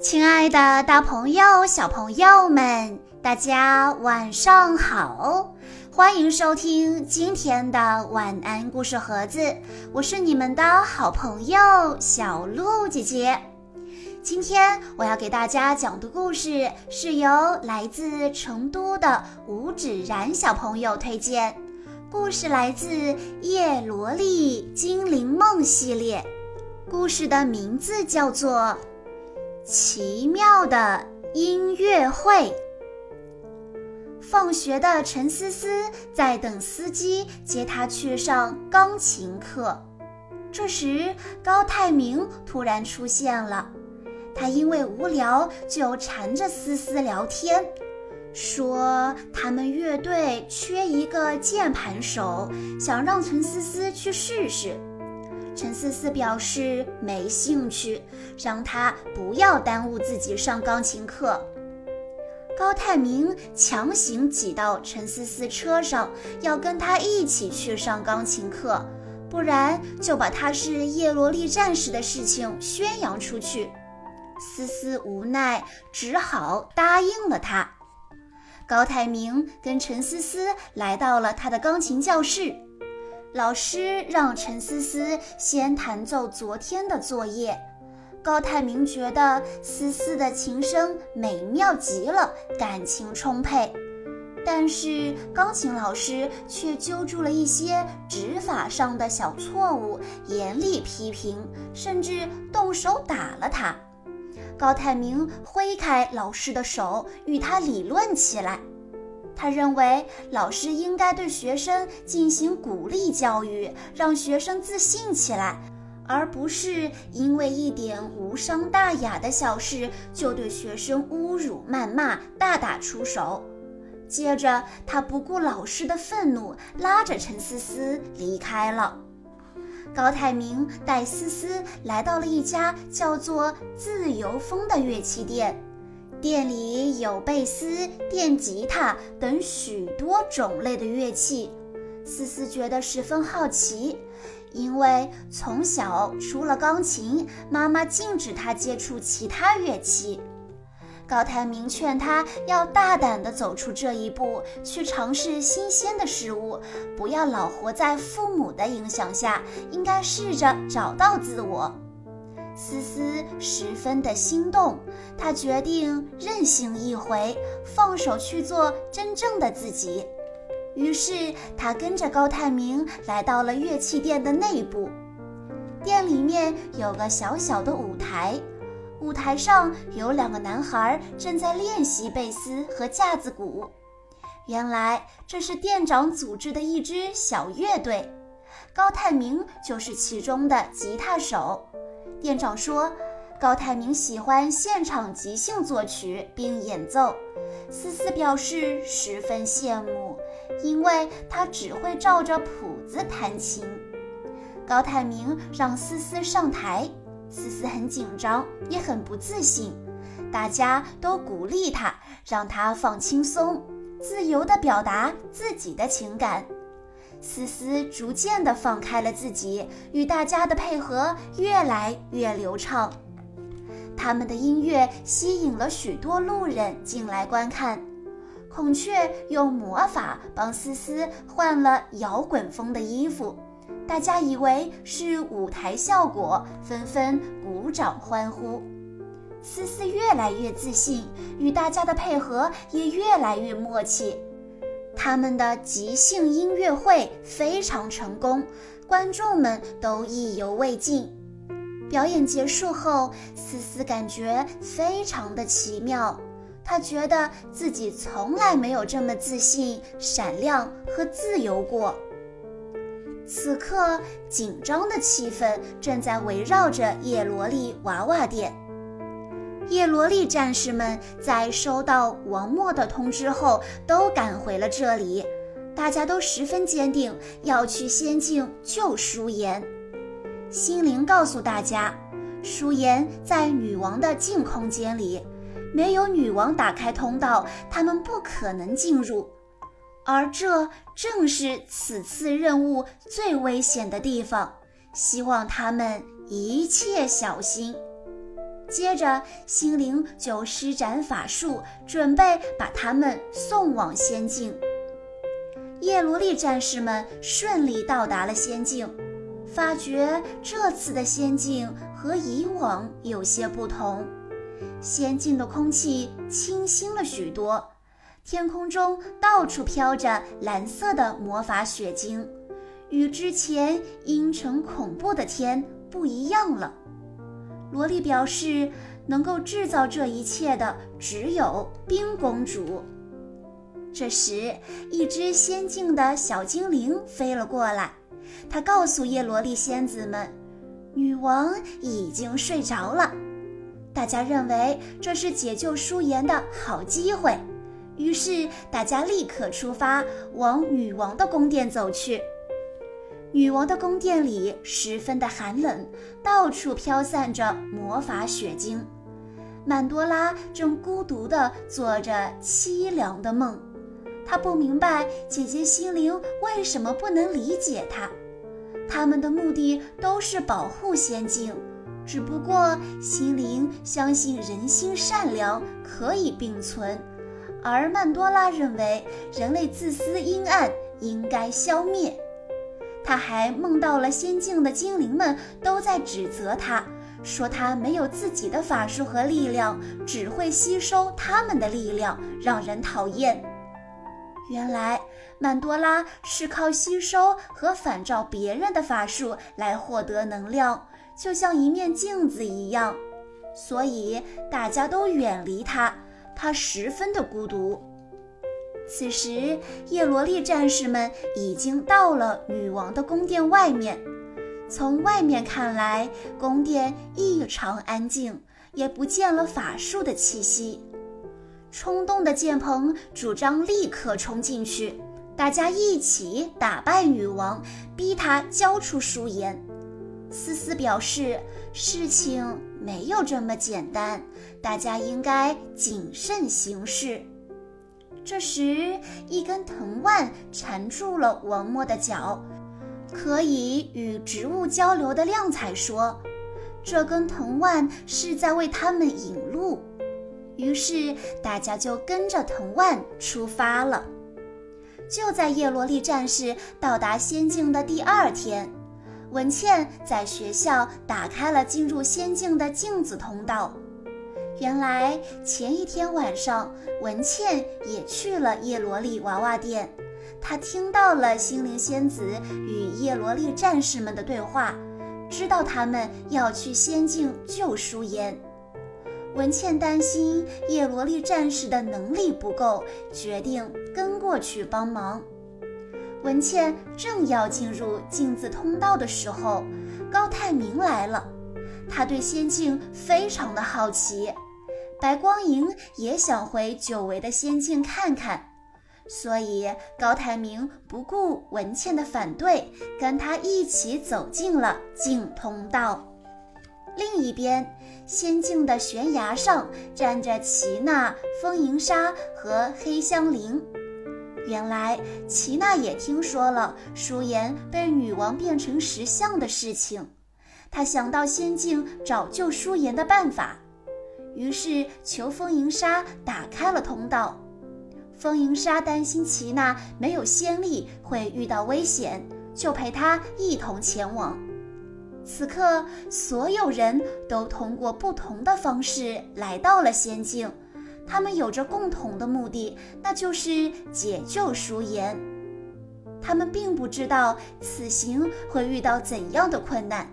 亲爱的，大朋友、小朋友们，大家晚上好！欢迎收听今天的晚安故事盒子，我是你们的好朋友小鹿姐姐。今天我要给大家讲的故事是由来自成都的吴芷然小朋友推荐，故事来自《叶罗丽精灵梦》系列，故事的名字叫做。奇妙的音乐会。放学的陈思思在等司机接她去上钢琴课。这时，高泰明突然出现了。他因为无聊，就缠着思思聊天，说他们乐队缺一个键盘手，想让陈思思去试试。陈思思表示没兴趣，让他不要耽误自己上钢琴课。高泰明强行挤到陈思思车上，要跟他一起去上钢琴课，不然就把他是叶罗丽战士的事情宣扬出去。思思无奈，只好答应了他。高泰明跟陈思思来到了他的钢琴教室。老师让陈思思先弹奏昨天的作业。高泰明觉得思思的琴声美妙极了，感情充沛。但是钢琴老师却揪住了一些指法上的小错误，严厉批评，甚至动手打了他。高泰明挥开老师的手，与他理论起来。他认为老师应该对学生进行鼓励教育，让学生自信起来，而不是因为一点无伤大雅的小事就对学生侮辱、谩骂、大打出手。接着，他不顾老师的愤怒，拉着陈思思离开了。高泰明带思思来到了一家叫做“自由风”的乐器店。店里有贝斯、电吉他等许多种类的乐器，思思觉得十分好奇，因为从小除了钢琴，妈妈禁止她接触其他乐器。高台明劝她要大胆地走出这一步，去尝试新鲜的事物，不要老活在父母的影响下，应该试着找到自我。思思十分的心动，她决定任性一回，放手去做真正的自己。于是，她跟着高泰明来到了乐器店的内部。店里面有个小小的舞台，舞台上有两个男孩正在练习贝斯和架子鼓。原来这是店长组织的一支小乐队，高泰明就是其中的吉他手。店长说：“高泰明喜欢现场即兴作曲并演奏。”思思表示十分羡慕，因为他只会照着谱子弹琴。高泰明让思思上台，思思很紧张，也很不自信。大家都鼓励他，让他放轻松，自由地表达自己的情感。思思逐渐地放开了自己，与大家的配合越来越流畅。他们的音乐吸引了许多路人进来观看。孔雀用魔法帮思思换了摇滚风的衣服，大家以为是舞台效果，纷纷鼓掌欢呼。思思越来越自信，与大家的配合也越来越默契。他们的即兴音乐会非常成功，观众们都意犹未尽。表演结束后，思思感觉非常的奇妙，她觉得自己从来没有这么自信、闪亮和自由过。此刻，紧张的气氛正在围绕着叶罗丽娃娃店。叶罗丽战士们在收到王默的通知后，都赶回了这里。大家都十分坚定，要去仙境救舒颜。心灵告诉大家，舒颜在女王的净空间里，没有女王打开通道，他们不可能进入。而这正是此次任务最危险的地方，希望他们一切小心。接着，心灵就施展法术，准备把他们送往仙境。叶罗丽战士们顺利到达了仙境，发觉这次的仙境和以往有些不同。仙境的空气清新了许多，天空中到处飘着蓝色的魔法雪晶，与之前阴沉恐怖的天不一样了。萝莉表示，能够制造这一切的只有冰公主。这时，一只仙境的小精灵飞了过来，它告诉叶罗丽仙子们，女王已经睡着了。大家认为这是解救舒颜的好机会，于是大家立刻出发往女王的宫殿走去。女王的宫殿里十分的寒冷，到处飘散着魔法雪晶。曼多拉正孤独地做着凄凉的梦，她不明白姐姐心灵为什么不能理解她。他们的目的都是保护仙境，只不过心灵相信人心善良可以并存，而曼多拉认为人类自私阴暗，应该消灭。他还梦到了仙境的精灵们都在指责他，说他没有自己的法术和力量，只会吸收他们的力量，让人讨厌。原来曼多拉是靠吸收和反照别人的法术来获得能量，就像一面镜子一样，所以大家都远离他，他十分的孤独。此时，叶罗丽战士们已经到了女王的宫殿外面。从外面看来，宫殿异常安静，也不见了法术的气息。冲动的剑鹏主张立刻冲进去，大家一起打败女王，逼她交出书言。思思表示，事情没有这么简单，大家应该谨慎行事。这时，一根藤蔓缠住了王默的脚。可以与植物交流的亮彩说：“这根藤蔓是在为他们引路。”于是，大家就跟着藤蔓出发了。就在叶罗丽战士到达仙境的第二天，文茜在学校打开了进入仙境的镜子通道。原来前一天晚上，文倩也去了叶罗丽娃娃店。她听到了心灵仙子与叶罗丽战士们的对话，知道他们要去仙境救舒颜。文倩担心叶罗丽战士的能力不够，决定跟过去帮忙。文倩正要进入镜子通道的时候，高泰明来了。他对仙境非常的好奇。白光莹也想回久违的仙境看看，所以高泰明不顾文茜的反对，跟他一起走进了镜通道。另一边，仙境的悬崖上站着齐娜、风银沙和黑香菱。原来齐娜也听说了舒颜被女王变成石像的事情，她想到仙境找救舒颜的办法。于是，求风银沙打开了通道。风银沙担心齐娜没有仙力会遇到危险，就陪她一同前往。此刻，所有人都通过不同的方式来到了仙境，他们有着共同的目的，那就是解救舒颜。他们并不知道此行会遇到怎样的困难。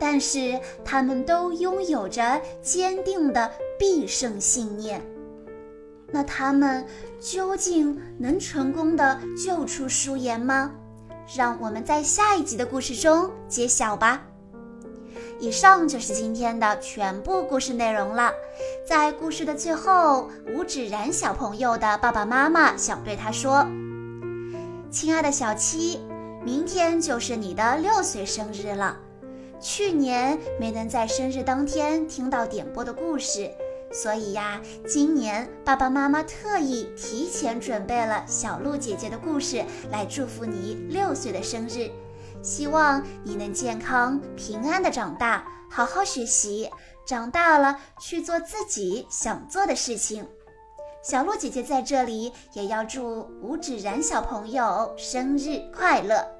但是他们都拥有着坚定的必胜信念。那他们究竟能成功的救出舒颜吗？让我们在下一集的故事中揭晓吧。以上就是今天的全部故事内容了。在故事的最后，吴芷然小朋友的爸爸妈妈想对他说：“亲爱的小七，明天就是你的六岁生日了。”去年没能在生日当天听到点播的故事，所以呀，今年爸爸妈妈特意提前准备了小鹿姐姐的故事来祝福你六岁的生日。希望你能健康平安的长大，好好学习，长大了去做自己想做的事情。小鹿姐姐在这里也要祝吴芷然小朋友生日快乐。